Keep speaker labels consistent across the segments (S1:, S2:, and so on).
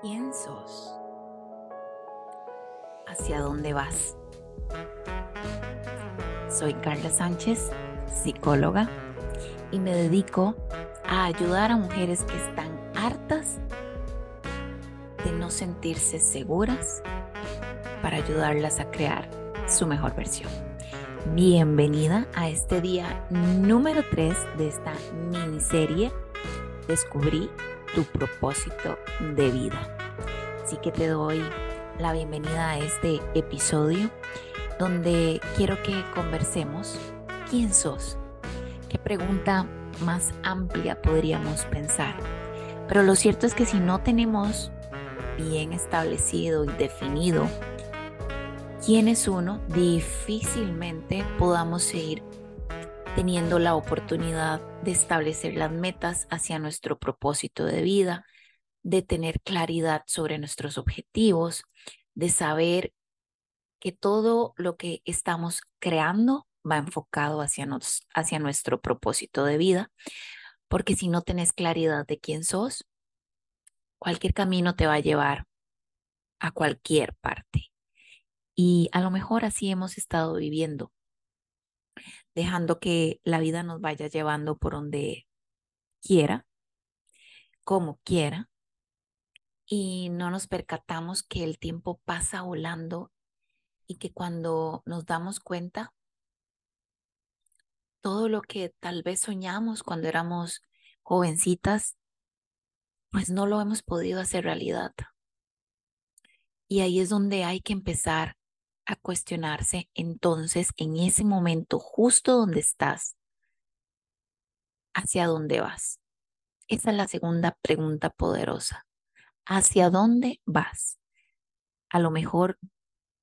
S1: ¿Quién sos? ¿Hacia dónde vas? Soy Carla Sánchez, psicóloga, y me dedico a ayudar a mujeres que están hartas de no sentirse seguras para ayudarlas a crear su mejor versión. Bienvenida a este día número 3 de esta miniserie Descubrí tu propósito de vida. Así que te doy la bienvenida a este episodio donde quiero que conversemos quién sos. ¿Qué pregunta más amplia podríamos pensar? Pero lo cierto es que si no tenemos bien establecido y definido quién es uno, difícilmente podamos seguir teniendo la oportunidad de establecer las metas hacia nuestro propósito de vida, de tener claridad sobre nuestros objetivos, de saber que todo lo que estamos creando va enfocado hacia, nuestro propósito de vida, porque si no tenés claridad de quién sos, cualquier camino te va a llevar a cualquier parte. Y a lo mejor así hemos estado viviendo dejando que la vida nos vaya llevando por donde quiera, como quiera, y no nos percatamos que el tiempo pasa volando y que cuando nos damos cuenta, todo lo que tal vez soñamos cuando éramos jovencitas, pues no lo hemos podido hacer realidad. Y ahí es donde hay que empezar a cuestionarse entonces en ese momento, justo donde estás, hacia dónde vas. Esa es la segunda pregunta poderosa. ¿Hacia dónde vas? A lo mejor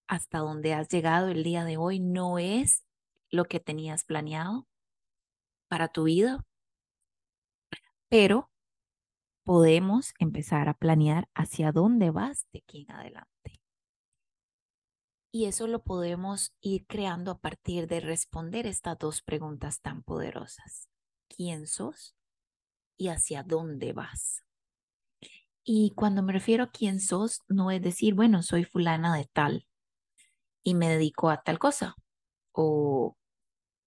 S1: hasta donde has llegado el día de hoy no es lo que tenías planeado para tu vida, pero podemos empezar a planear hacia dónde vas de aquí en adelante. Y eso lo podemos ir creando a partir de responder estas dos preguntas tan poderosas. ¿Quién sos? ¿Y hacia dónde vas? Y cuando me refiero a quién sos, no es decir, bueno, soy fulana de tal y me dedico a tal cosa. O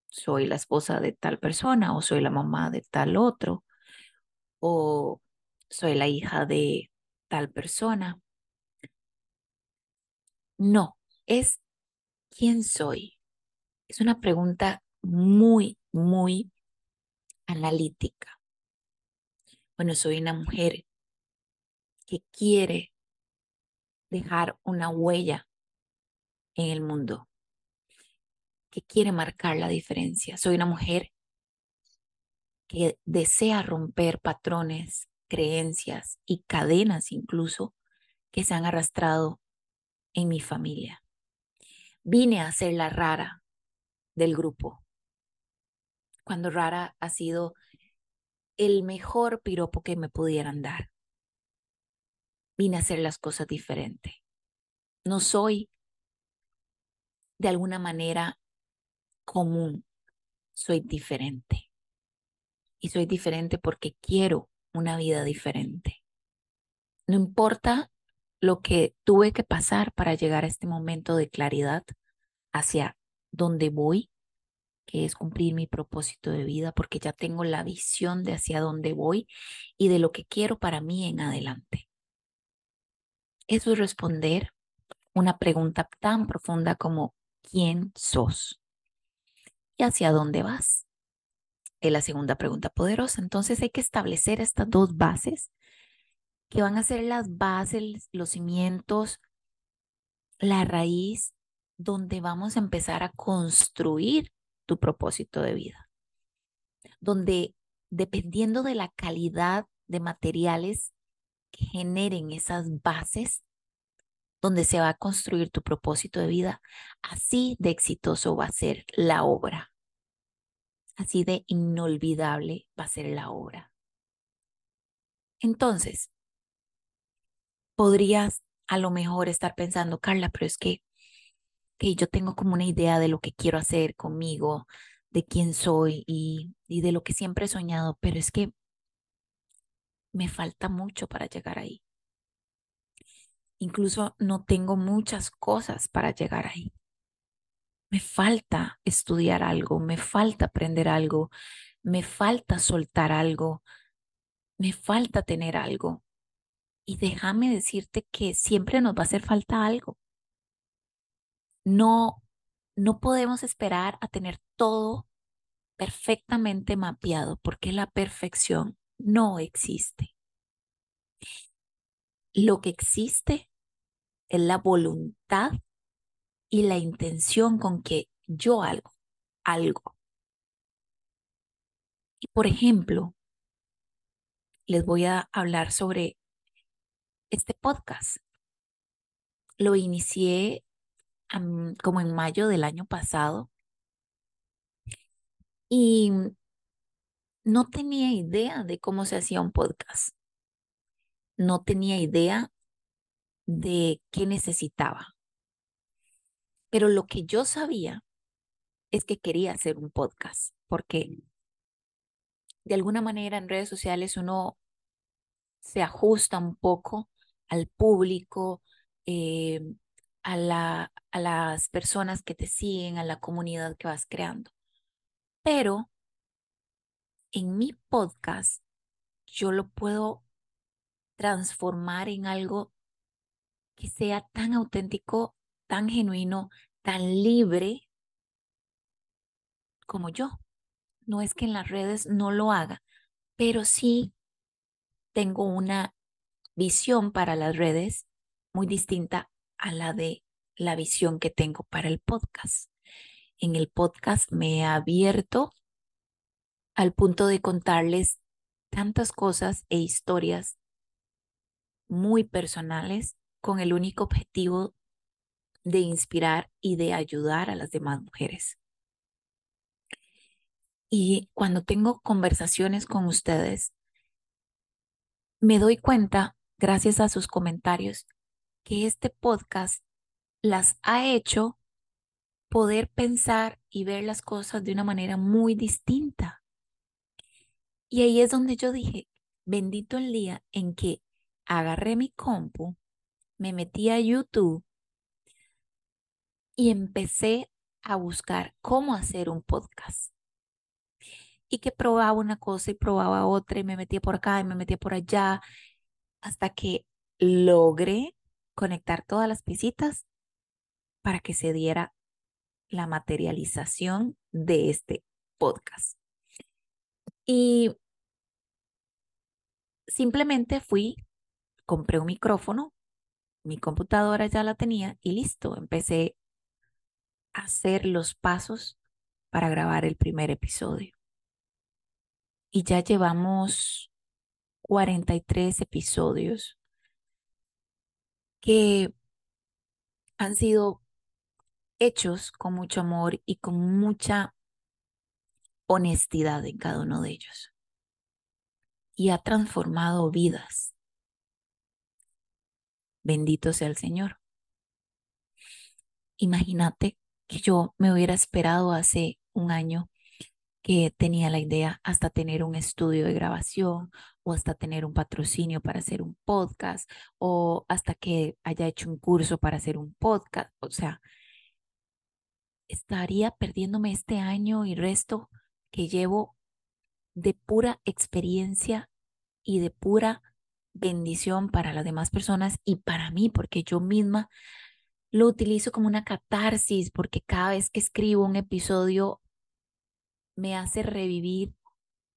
S1: soy la esposa de tal persona, o soy la mamá de tal otro, o soy la hija de tal persona. No, es ¿quién soy? Es una pregunta muy, muy analítica. Bueno, soy una mujer que quiere dejar una huella en el mundo, que quiere marcar la diferencia. Soy una mujer que desea romper patrones, creencias y cadenas incluso que se han arrastrado en mi familia vine a ser la rara del grupo. Cuando rara ha sido el mejor piropo que me pudieran dar. Vine a hacer las cosas diferentes. No soy de alguna manera común, soy diferente. Y soy diferente porque quiero una vida diferente. No importa lo que tuve que pasar para llegar a este momento de claridad hacia dónde voy, que es cumplir mi propósito de vida, porque ya tengo la visión de hacia dónde voy y de lo que quiero para mí en adelante. Eso es responder una pregunta tan profunda como ¿quién sos? ¿Y hacia dónde vas? Es la segunda pregunta poderosa. Entonces hay que establecer estas dos bases que van a ser las bases, los cimientos, la raíz, donde vamos a empezar a construir tu propósito de vida. Donde dependiendo de la calidad de materiales que generen esas bases, donde se va a construir tu propósito de vida, así de exitoso va a ser la obra. Así de inolvidable va a ser la obra. Entonces, podrías a lo mejor estar pensando, Carla, pero es que, que yo tengo como una idea de lo que quiero hacer conmigo, de quién soy y, y de lo que siempre he soñado, pero es que me falta mucho para llegar ahí. Incluso no tengo muchas cosas para llegar ahí. Me falta estudiar algo, me falta aprender algo, me falta soltar algo, me falta tener algo. Y déjame decirte que siempre nos va a hacer falta algo. No, no podemos esperar a tener todo perfectamente mapeado porque la perfección no existe. Lo que existe es la voluntad y la intención con que yo algo, algo. Y por ejemplo, les voy a hablar sobre este podcast. Lo inicié como en mayo del año pasado y no tenía idea de cómo se hacía un podcast. No tenía idea de qué necesitaba. Pero lo que yo sabía es que quería hacer un podcast, porque de alguna manera en redes sociales uno se ajusta un poco al público, eh, a, la, a las personas que te siguen, a la comunidad que vas creando. Pero en mi podcast yo lo puedo transformar en algo que sea tan auténtico, tan genuino, tan libre como yo. No es que en las redes no lo haga, pero sí tengo una visión para las redes muy distinta a la de la visión que tengo para el podcast. En el podcast me he abierto al punto de contarles tantas cosas e historias muy personales con el único objetivo de inspirar y de ayudar a las demás mujeres. Y cuando tengo conversaciones con ustedes, me doy cuenta, gracias a sus comentarios, que este podcast las ha hecho poder pensar y ver las cosas de una manera muy distinta. Y ahí es donde yo dije, bendito el día en que agarré mi compu, me metí a YouTube y empecé a buscar cómo hacer un podcast. Y que probaba una cosa y probaba otra y me metía por acá y me metía por allá hasta que logré conectar todas las piecitas para que se diera la materialización de este podcast. Y simplemente fui, compré un micrófono, mi computadora ya la tenía y listo, empecé a hacer los pasos para grabar el primer episodio. Y ya llevamos 43 episodios que han sido hechos con mucho amor y con mucha honestidad en cada uno de ellos. Y ha transformado vidas. Bendito sea el Señor. Imagínate que yo me hubiera esperado hace un año que tenía la idea hasta tener un estudio de grabación o hasta tener un patrocinio para hacer un podcast o hasta que haya hecho un curso para hacer un podcast. O sea, estaría perdiéndome este año y resto que llevo de pura experiencia y de pura bendición para las demás personas y para mí, porque yo misma lo utilizo como una catarsis, porque cada vez que escribo un episodio me hace revivir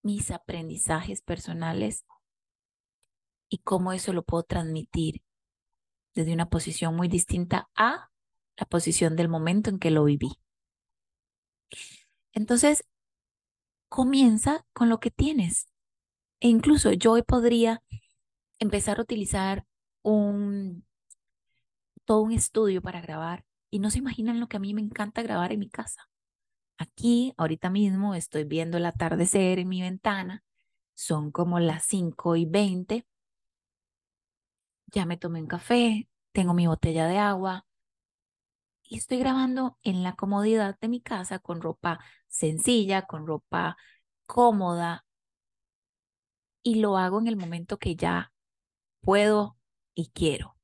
S1: mis aprendizajes personales y cómo eso lo puedo transmitir desde una posición muy distinta a la posición del momento en que lo viví. Entonces, comienza con lo que tienes. E incluso yo hoy podría empezar a utilizar un todo un estudio para grabar y no se imaginan lo que a mí me encanta grabar en mi casa. Aquí, ahorita mismo, estoy viendo el atardecer en mi ventana. Son como las 5 y 20. Ya me tomé un café, tengo mi botella de agua y estoy grabando en la comodidad de mi casa con ropa sencilla, con ropa cómoda. Y lo hago en el momento que ya puedo y quiero.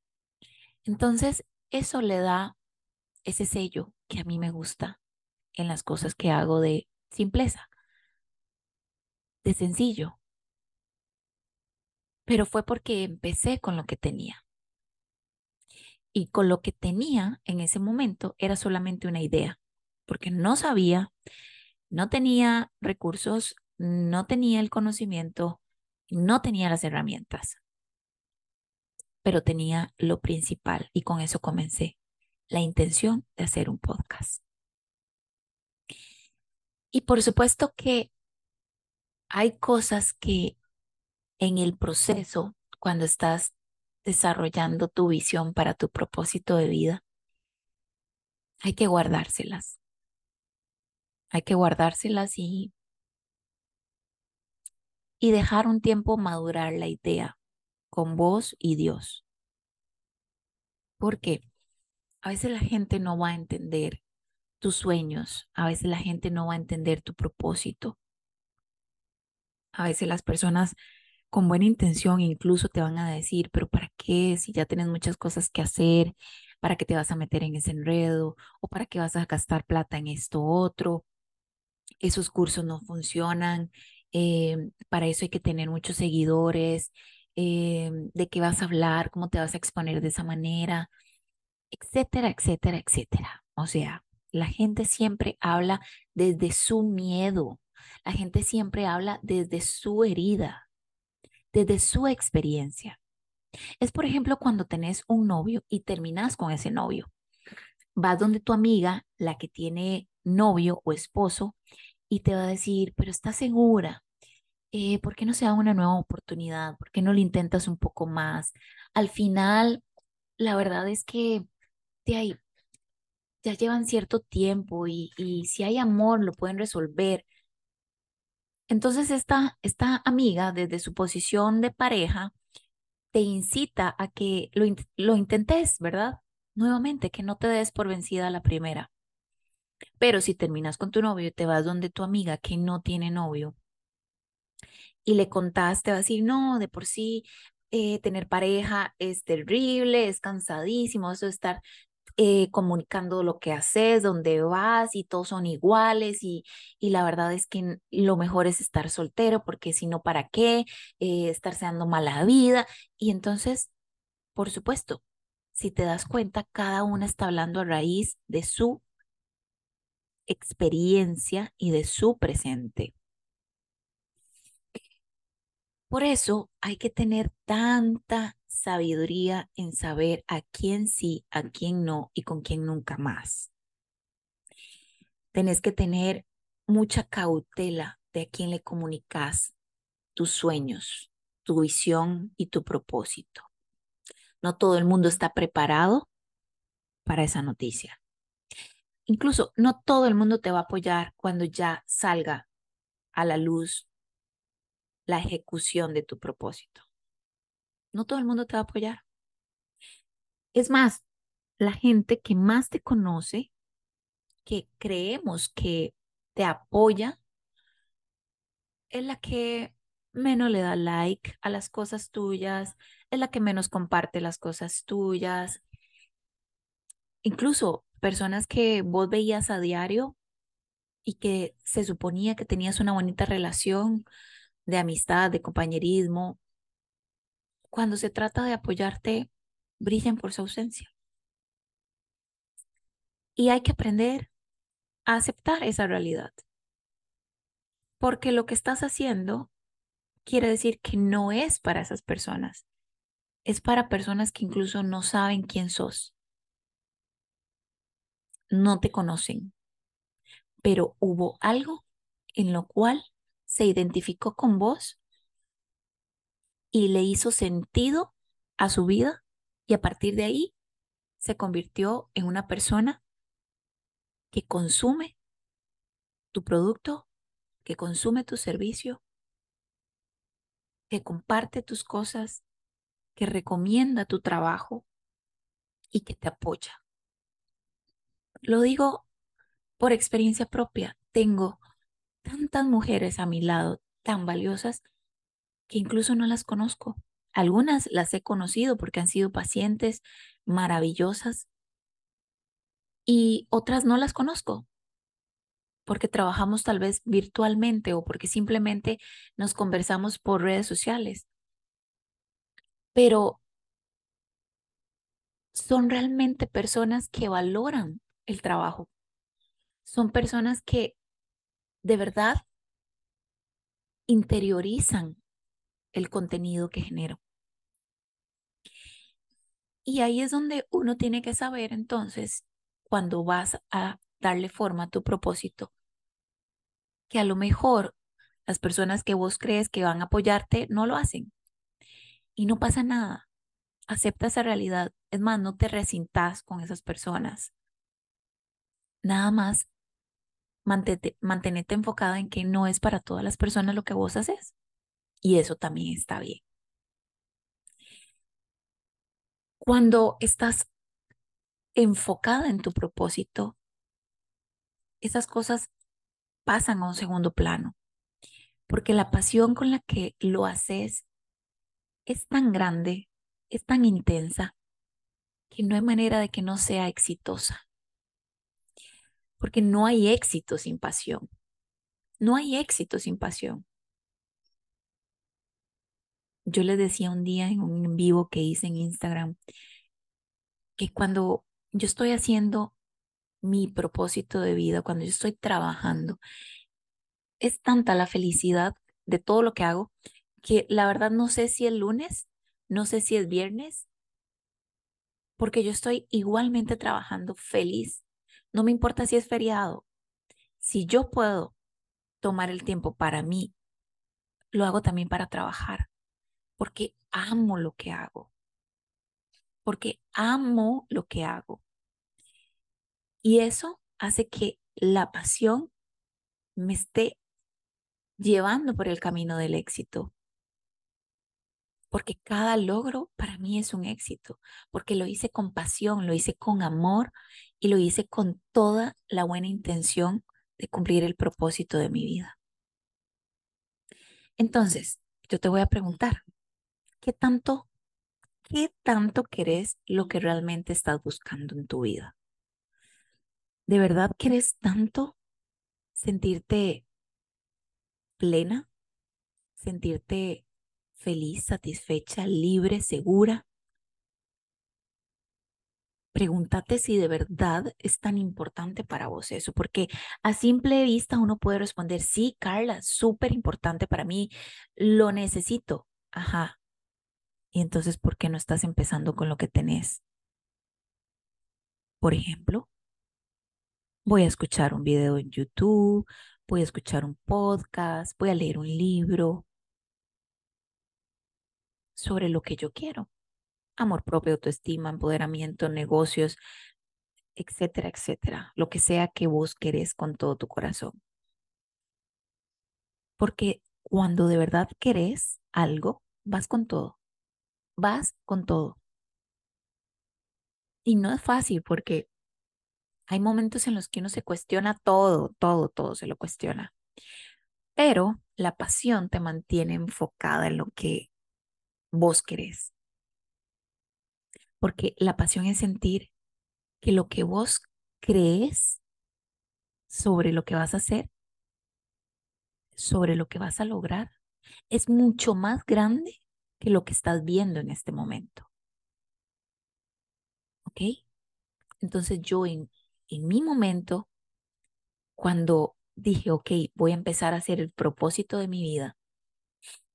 S1: Entonces, eso le da ese sello que a mí me gusta en las cosas que hago de simpleza, de sencillo. Pero fue porque empecé con lo que tenía. Y con lo que tenía en ese momento era solamente una idea, porque no sabía, no tenía recursos, no tenía el conocimiento, no tenía las herramientas, pero tenía lo principal y con eso comencé, la intención de hacer un podcast. Y por supuesto que hay cosas que en el proceso, cuando estás desarrollando tu visión para tu propósito de vida, hay que guardárselas. Hay que guardárselas y, y dejar un tiempo madurar la idea con vos y Dios. Porque a veces la gente no va a entender tus sueños, a veces la gente no va a entender tu propósito. A veces las personas con buena intención incluso te van a decir, pero ¿para qué? Si ya tienes muchas cosas que hacer, ¿para qué te vas a meter en ese enredo? ¿O para qué vas a gastar plata en esto otro? Esos cursos no funcionan, eh, para eso hay que tener muchos seguidores, eh, de qué vas a hablar, cómo te vas a exponer de esa manera, etcétera, etcétera, etcétera. O sea, la gente siempre habla desde su miedo, la gente siempre habla desde su herida, desde su experiencia. Es, por ejemplo, cuando tenés un novio y terminas con ese novio. Vas donde tu amiga, la que tiene novio o esposo, y te va a decir, pero ¿estás segura? Eh, ¿Por qué no se da una nueva oportunidad? ¿Por qué no lo intentas un poco más? Al final, la verdad es que de ahí ya llevan cierto tiempo y, si hay amor lo pueden resolver. Entonces esta, esta amiga desde su posición de pareja te incita a que lo, lo intentes, ¿verdad? Nuevamente, que no te des por vencida la primera. Pero si terminas con tu novio te vas donde tu amiga que no tiene novio y le contaste, te va a decir, no, de por sí eh, tener pareja es terrible, es cansadísimo, eso de estar eh, comunicando lo que haces, dónde vas y todos son iguales y, y, la verdad es que lo mejor es estar soltero porque si no, ¿para qué? Eh, estarse dando mala vida. Y entonces, por supuesto, si te das cuenta, cada una está hablando a raíz de su experiencia y de su presente. Por eso hay que tener tanta sabiduría en saber a quién sí, a quién no y con quién nunca más. Tenés que tener mucha cautela de a quién le comunicas tus sueños, tu visión y tu propósito. No todo el mundo está preparado para esa noticia. Incluso no todo el mundo te va a apoyar cuando ya salga a la luz la ejecución de tu propósito. No todo el mundo te va a apoyar. Es más, la gente que más te conoce, que creemos que te apoya, es la que menos le da like a las cosas tuyas, es la que menos comparte las cosas tuyas. Incluso personas que vos veías a diario y que se suponía que tenías una bonita relación, de amistad, de compañerismo, cuando se trata de apoyarte, brillan por su ausencia. Y hay que aprender a aceptar esa realidad. Porque lo que estás haciendo quiere decir que no es para esas personas. Es para personas que incluso no saben quién sos. No te conocen. Pero hubo algo en lo cual se identificó con vos y le hizo sentido a su vida y a partir de ahí se convirtió en una persona que consume tu producto, que consume tu servicio, que comparte tus cosas, que recomienda tu trabajo y que te apoya. Lo digo por experiencia propia. Tengo tantas mujeres a mi lado tan valiosas que incluso no las conozco. Algunas las he conocido porque han sido pacientes maravillosas y otras no las conozco porque trabajamos tal vez virtualmente o porque simplemente nos conversamos por redes sociales. Pero son realmente personas que valoran el trabajo. Son personas que de verdad interiorizan el contenido que genero. Y ahí es donde uno tiene que saber entonces, cuando vas a darle forma a tu propósito, que a lo mejor las personas que vos crees que van a apoyarte no lo hacen. Y no pasa nada. Acepta esa realidad. Es más, no te recintas con esas personas. Nada más mantente, enfocada en que no es para todas las personas lo que vos haces. Y eso también está bien. Cuando estás enfocada en tu propósito, esas cosas pasan a un segundo plano, porque la pasión con la que lo haces es tan grande, es tan intensa, que no hay manera de que no sea exitosa. Porque no hay éxito sin pasión. No hay éxito sin pasión. Yo les decía un día en un vivo que hice en Instagram que cuando yo estoy haciendo mi propósito de vida, cuando yo estoy trabajando, es tanta la felicidad de todo lo que hago que la verdad no sé si es lunes, no sé si es viernes, porque yo estoy igualmente trabajando feliz. No me importa si es feriado. Si yo puedo tomar el tiempo para mí, lo hago también para trabajar, porque amo lo que hago, porque amo lo que hago. Y eso hace que la pasión me esté llevando por el camino del éxito. Porque cada logro para mí es un éxito, porque lo hice con pasión, lo hice con amor y lo hice con toda la buena intención de cumplir el propósito de mi vida. Entonces, yo te voy a preguntar, ¿qué tanto, qué tanto querés lo que realmente estás buscando en tu vida? ¿De verdad quieres tanto sentirte plena? ¿Sentirte feliz, satisfecha, libre, segura? Pregúntate si de verdad es tan importante para vos eso, porque a simple vista uno puede responder, sí, Carla, súper importante para mí, lo necesito. Ajá. Y entonces, ¿por qué no estás empezando con lo que tenés? Por ejemplo, voy a escuchar un video en YouTube, voy a escuchar un podcast, voy a leer un libro sobre lo que yo quiero. Amor propio, autoestima, empoderamiento, negocios, etcétera, etcétera. Lo que sea que vos querés con todo tu corazón. Porque cuando de verdad querés algo, vas con todo. Vas con todo. Y no es fácil porque hay momentos en los que uno se cuestiona todo, todo, todo se lo cuestiona. Pero la pasión te mantiene enfocada en lo que vos querés. Porque la pasión es sentir que lo que vos crees sobre lo que vas a hacer, sobre lo que vas a lograr, es mucho más grande que lo que estás viendo en este momento. ¿Ok? Entonces yo en mi momento, cuando dije, ok, voy a empezar a hacer el propósito de mi vida,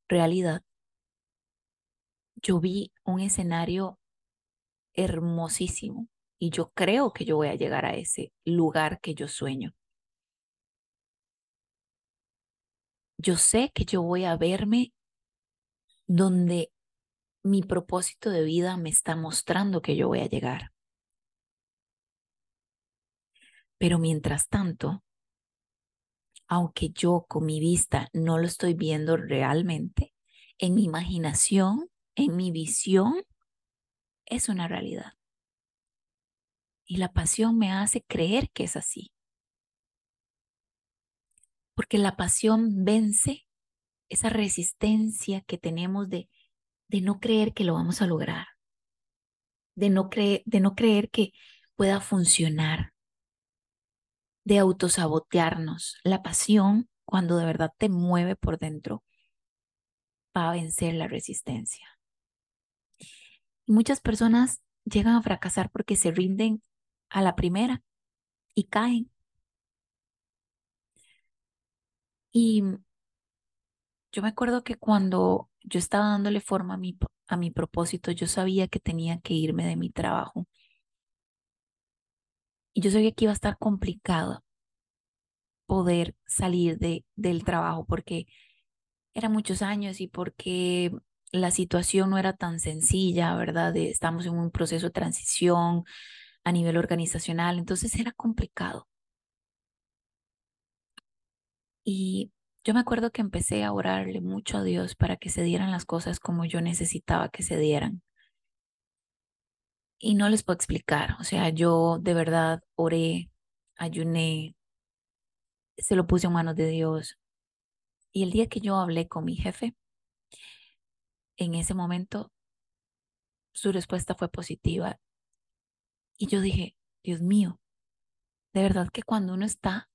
S1: realidad, yo vi un escenario hermosísimo y yo creo que yo voy a llegar a ese lugar que yo sueño. Yo sé que yo voy a verme donde mi propósito de vida me está mostrando que yo voy a llegar. Pero mientras tanto, aunque yo con mi vista no lo estoy viendo realmente, en mi imaginación, en mi visión, es una realidad. Y la pasión me hace creer que es así. Porque la pasión vence esa resistencia que tenemos de, de no creer que lo vamos a lograr. de no, creer, de no creer que pueda funcionar, de autosabotearnos. La pasión, cuando de verdad te mueve por dentro, va a vencer la resistencia. Muchas personas llegan a fracasar porque se rinden a la primera y caen. Y yo me acuerdo que cuando yo estaba dándole forma a mi, a mi propósito, yo sabía que tenía que irme de mi trabajo. Y yo sabía que iba a estar complicado poder salir de, del trabajo porque eran muchos años y porque la situación no era tan sencilla, ¿verdad? estamos en un proceso de transición a nivel organizacional, entonces era complicado. Y yo me acuerdo que empecé a orarle mucho a Dios para que se dieran las cosas como yo necesitaba que se dieran. Y no les puedo explicar, o sea, yo de verdad oré, ayuné, se lo puse en manos de Dios. Y el día que yo hablé con mi jefe, en ese momento su respuesta fue positiva. Y yo dije, Dios mío, de verdad que cuando uno está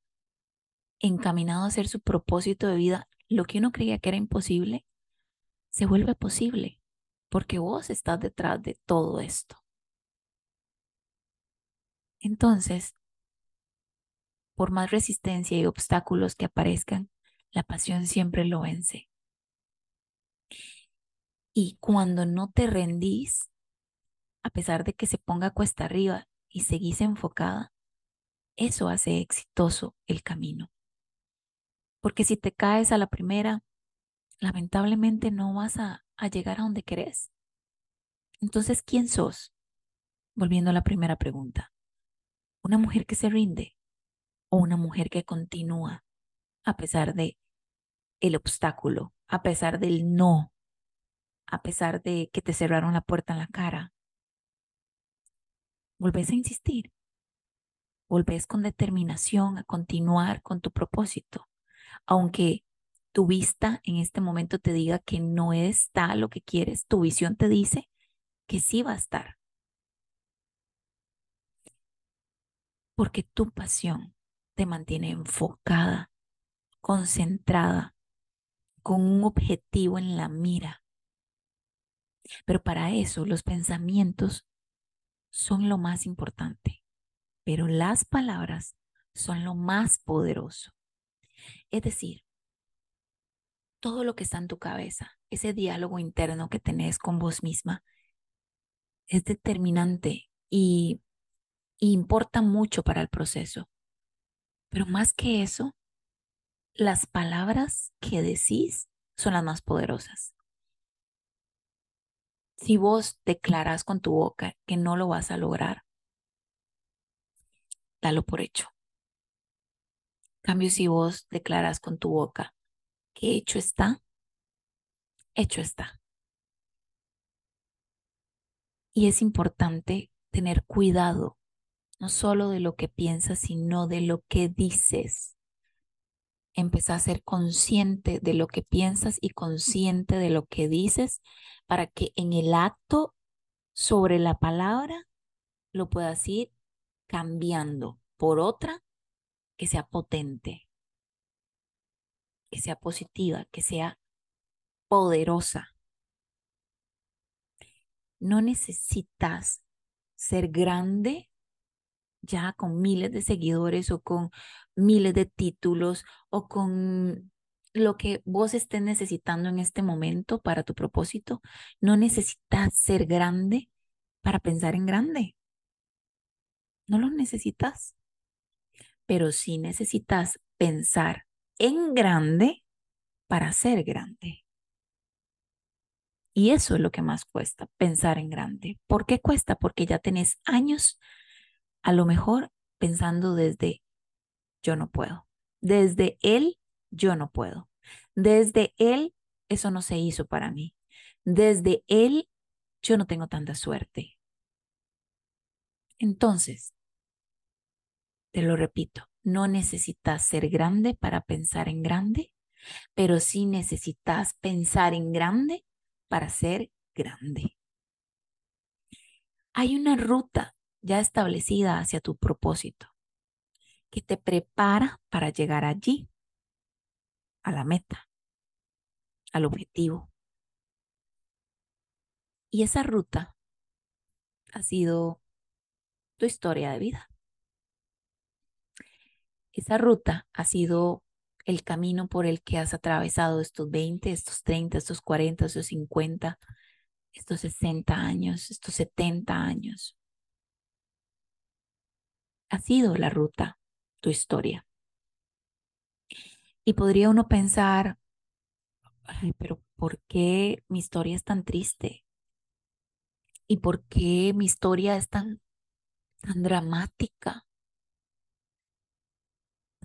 S1: encaminado a hacer su propósito de vida, lo que uno creía que era imposible, se vuelve posible, porque vos estás detrás de todo esto. Entonces, por más resistencia y obstáculos que aparezcan, la pasión siempre lo vence. Y cuando no te rendís, a pesar de que se ponga cuesta arriba y seguís enfocada, eso hace exitoso el camino. Porque si te caes a la primera, lamentablemente no vas a, llegar a donde querés. Entonces, ¿quién sos? Volviendo a la primera pregunta. ¿Una mujer que se rinde o una mujer que continúa a pesar de el obstáculo, a pesar del no, a pesar de que te cerraron la puerta en la cara? Volvés a insistir. Volvés con determinación a continuar con tu propósito aunque tu vista en este momento te diga que no está lo que quieres, tu visión te dice que sí va a estar. Porque tu pasión te mantiene enfocada, concentrada, con un objetivo en la mira. Pero para eso los pensamientos son lo más importante, pero las palabras son lo más poderoso. Es decir, todo lo que está en tu cabeza, ese diálogo interno que tenés con vos misma, es determinante y, importa mucho para el proceso. Pero más que eso, las palabras que decís son las más poderosas. Si vos declaras con tu boca que no lo vas a lograr, dalo por hecho cambio, si vos declaras con tu boca que hecho está, hecho está. Y es importante tener cuidado, no solo de lo que piensas, sino de lo que dices. Empezar a ser consciente de lo que piensas y consciente de lo que dices para que en el acto sobre la palabra lo puedas ir cambiando por otra que sea potente, que sea positiva, que sea poderosa. No necesitas ser grande ya con miles de seguidores o con miles de títulos o con lo que vos estés necesitando en este momento para tu propósito. No necesitas ser grande para pensar en grande. No lo necesitas pero sí necesitas pensar en grande para ser grande. Y eso es lo que más cuesta, pensar en grande. ¿Por qué cuesta? Porque ya tenés años, a lo mejor pensando desde yo no puedo. Desde él, yo no puedo. Desde él, eso no se hizo para mí. Desde él, yo no tengo tanta suerte. Entonces, te lo repito, no necesitas ser grande para pensar en grande, pero sí necesitas pensar en grande para ser grande. Hay una ruta ya establecida hacia tu propósito que te prepara para llegar allí, a la meta, al objetivo. Y esa ruta ha sido tu historia de vida. Esa ruta ha sido el camino por el que has atravesado estos 20, estos 30, estos 40, estos 50, estos 60 años, estos 70 años. Ha sido la ruta, tu historia. Y podría uno pensar, pero ¿por qué mi historia es tan triste? ¿Y por qué mi historia es tan, tan dramática?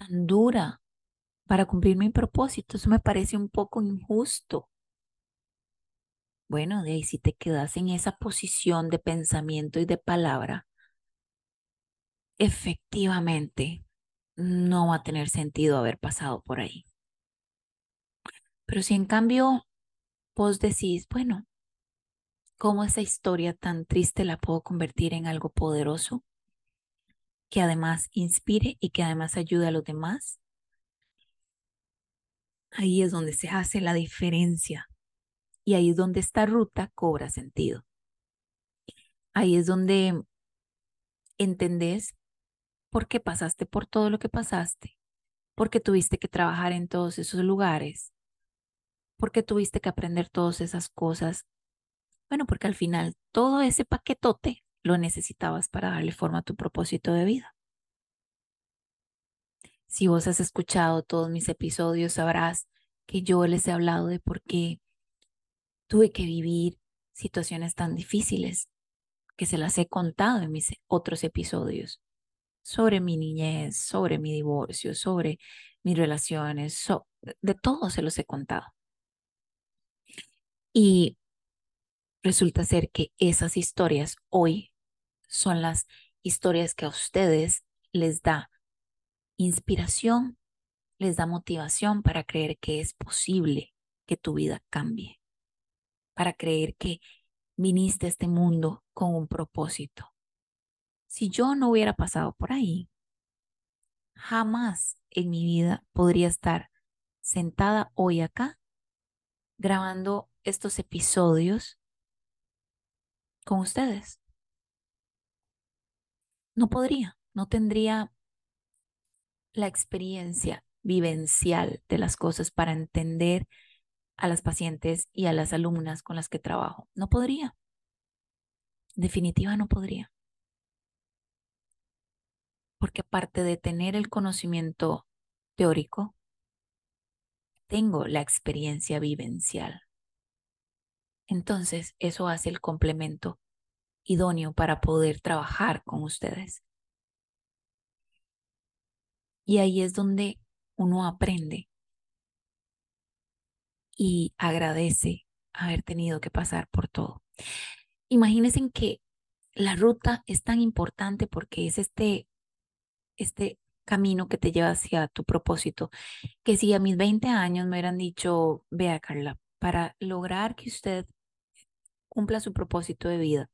S1: Tan dura para cumplir mi propósito. Eso me parece un poco injusto. Bueno, de ahí si te quedas en esa posición de pensamiento y de palabra, efectivamente no va a tener sentido haber pasado por ahí. Pero si en cambio vos decís, bueno, ¿cómo esa historia tan triste la puedo convertir en algo poderoso? Que además inspire y que además ayude a los demás. Ahí es donde se hace la diferencia. Y ahí es donde esta ruta cobra sentido. Ahí es donde entendés por qué pasaste por todo lo que pasaste, porque tuviste que trabajar en todos esos lugares, porque tuviste que aprender todas esas cosas. Bueno, porque al final todo ese paquetote lo necesitabas para darle forma a tu propósito de vida. Si vos has escuchado todos mis episodios, sabrás que yo les he hablado de por qué tuve que vivir situaciones tan difíciles, que se las he contado en mis otros episodios, sobre mi niñez, sobre mi divorcio, sobre mis relaciones, de todo se los he contado. Y resulta ser que esas historias hoy son las historias que a ustedes les da inspiración, les da motivación para creer que es posible que tu vida cambie, para creer que viniste a este mundo con un propósito. Si yo no hubiera pasado por ahí, jamás en mi vida podría estar sentada hoy acá grabando estos episodios con ustedes. No podría, no tendría la experiencia vivencial de las cosas para entender a las pacientes y a las alumnas con las que trabajo. No podría. Definitiva no podría. Porque aparte de tener el conocimiento teórico, tengo la experiencia vivencial. Entonces, eso hace el complemento idóneo para poder trabajar con ustedes. Y ahí es donde uno aprende y agradece haber tenido que pasar por todo. Imagínense que la ruta es tan importante porque es este, este camino que te lleva hacia tu propósito, que si a mis 20 años me hubieran dicho, vea Carla, para lograr que usted cumpla su propósito de vida,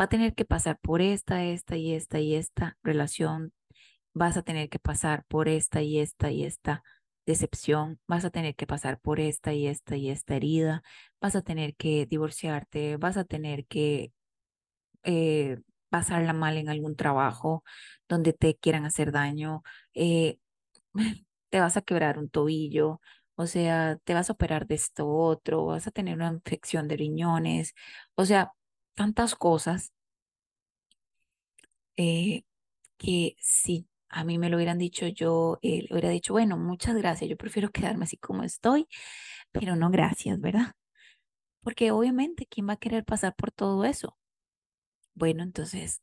S1: va a tener que pasar por esta, esta y esta y esta relación vas a tener que pasar por esta y esta y esta decepción, vas a tener que pasar por esta y esta y esta herida, vas a tener que divorciarte, vas a tener que eh, pasarla mal en algún trabajo donde te quieran hacer daño, eh, te vas a quebrar un tobillo, o sea, te vas a operar de esto otro, vas a tener una infección de riñones, o sea, tantas cosas eh, que si a mí me lo hubieran dicho, yo eh, le hubiera dicho, bueno, muchas gracias, yo prefiero quedarme así como estoy, pero no gracias, ¿verdad? Porque obviamente, ¿quién va a querer pasar por todo eso? Bueno, entonces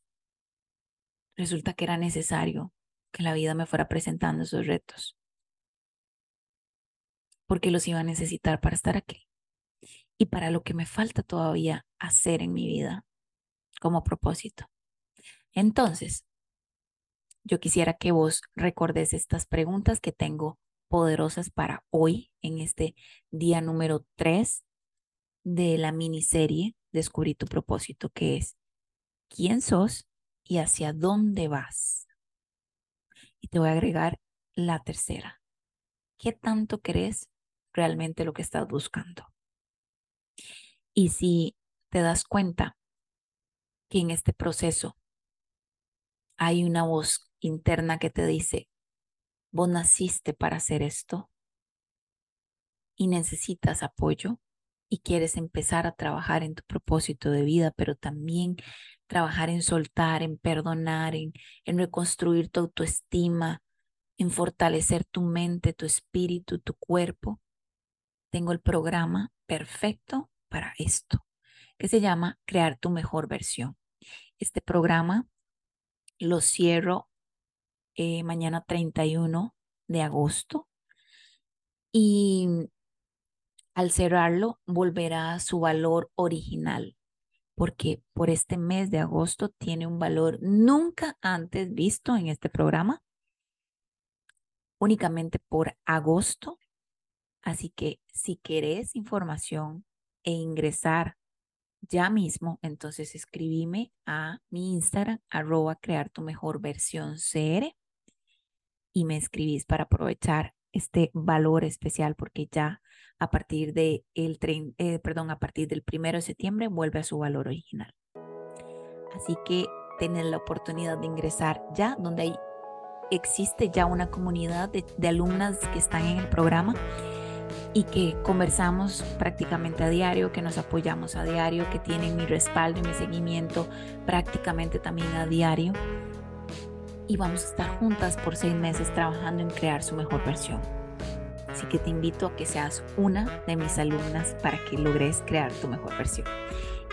S1: resulta que era necesario que la vida me fuera presentando esos retos, porque los iba a necesitar para estar aquí y para lo que me falta todavía hacer en mi vida como propósito. Entonces, yo quisiera que vos recordes estas preguntas que tengo poderosas para hoy, en este día número 3 de la miniserie Descubrí tu propósito, que es, quién sos y hacia dónde vas. Y te voy a agregar la tercera. ¿Qué tanto crees realmente lo que estás buscando? Y si te das cuenta que en este proceso hay una voz interna que te dice, vos naciste para hacer esto y necesitas apoyo y quieres empezar a trabajar en tu propósito de vida, pero también trabajar en soltar, en perdonar, en, reconstruir tu autoestima, en fortalecer tu mente, tu espíritu, tu cuerpo, tengo el programa perfecto para esto, que se llama Crear tu mejor versión. Este programa lo cierro eh, mañana 31 de agosto y al cerrarlo volverá a su valor original porque por este mes de agosto tiene un valor nunca antes visto en este programa, únicamente por agosto. Así que si querés información e ingresar ya mismo, entonces escribime a mi Instagram, arroba crear tu mejor versión CR y me escribís para aprovechar este valor especial porque ya a partir de el eh, perdón, a partir del primero de septiembre vuelve a su valor original. Así que tienen la oportunidad de ingresar ya donde hay, existe ya una comunidad de, de alumnas que están en el programa y que conversamos prácticamente a diario, que nos apoyamos a diario, que tienen mi respaldo y mi seguimiento prácticamente también a diario. Y vamos a estar juntas por seis meses trabajando en crear su mejor versión. Así que te invito a que seas una de mis alumnas para que logres crear tu mejor versión.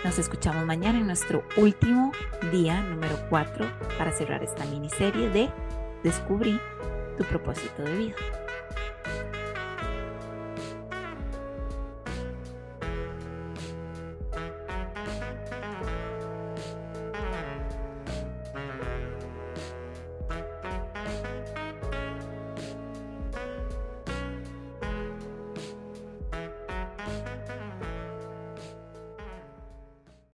S1: Nos escuchamos mañana en nuestro último día, número 4, para cerrar esta miniserie de Descubrí tu propósito de vida.